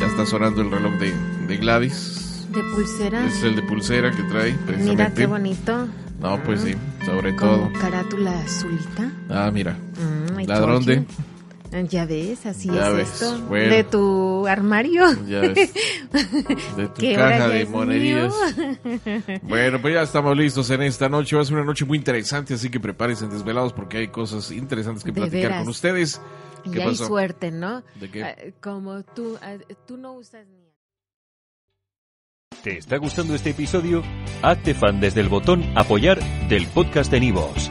Ya está sonando el reloj de, de Gladys. ¿De pulsera? Es el de pulsera que trae, precisamente. Mira qué bonito. No, pues sí, sobre todo. carátula azulita. Ah, mira. Mm, Ladrón de... Ya ves, así Ya es ves, esto. bueno. De tu armario. Ya ves. De tu caja de monerías. mío. Bueno, pues ya estamos listos en esta noche. Va a ser una noche muy interesante, así que prepárense en desvelados porque hay cosas interesantes que De platicar veras. con ustedes. Y ¿Qué hay pasó? suerte, ¿no? ¿De qué? Ah, Como tú, ah, tú no usas ni... ¿Te está gustando este episodio? Hazte fan desde el botón Apoyar del podcast de Nivos.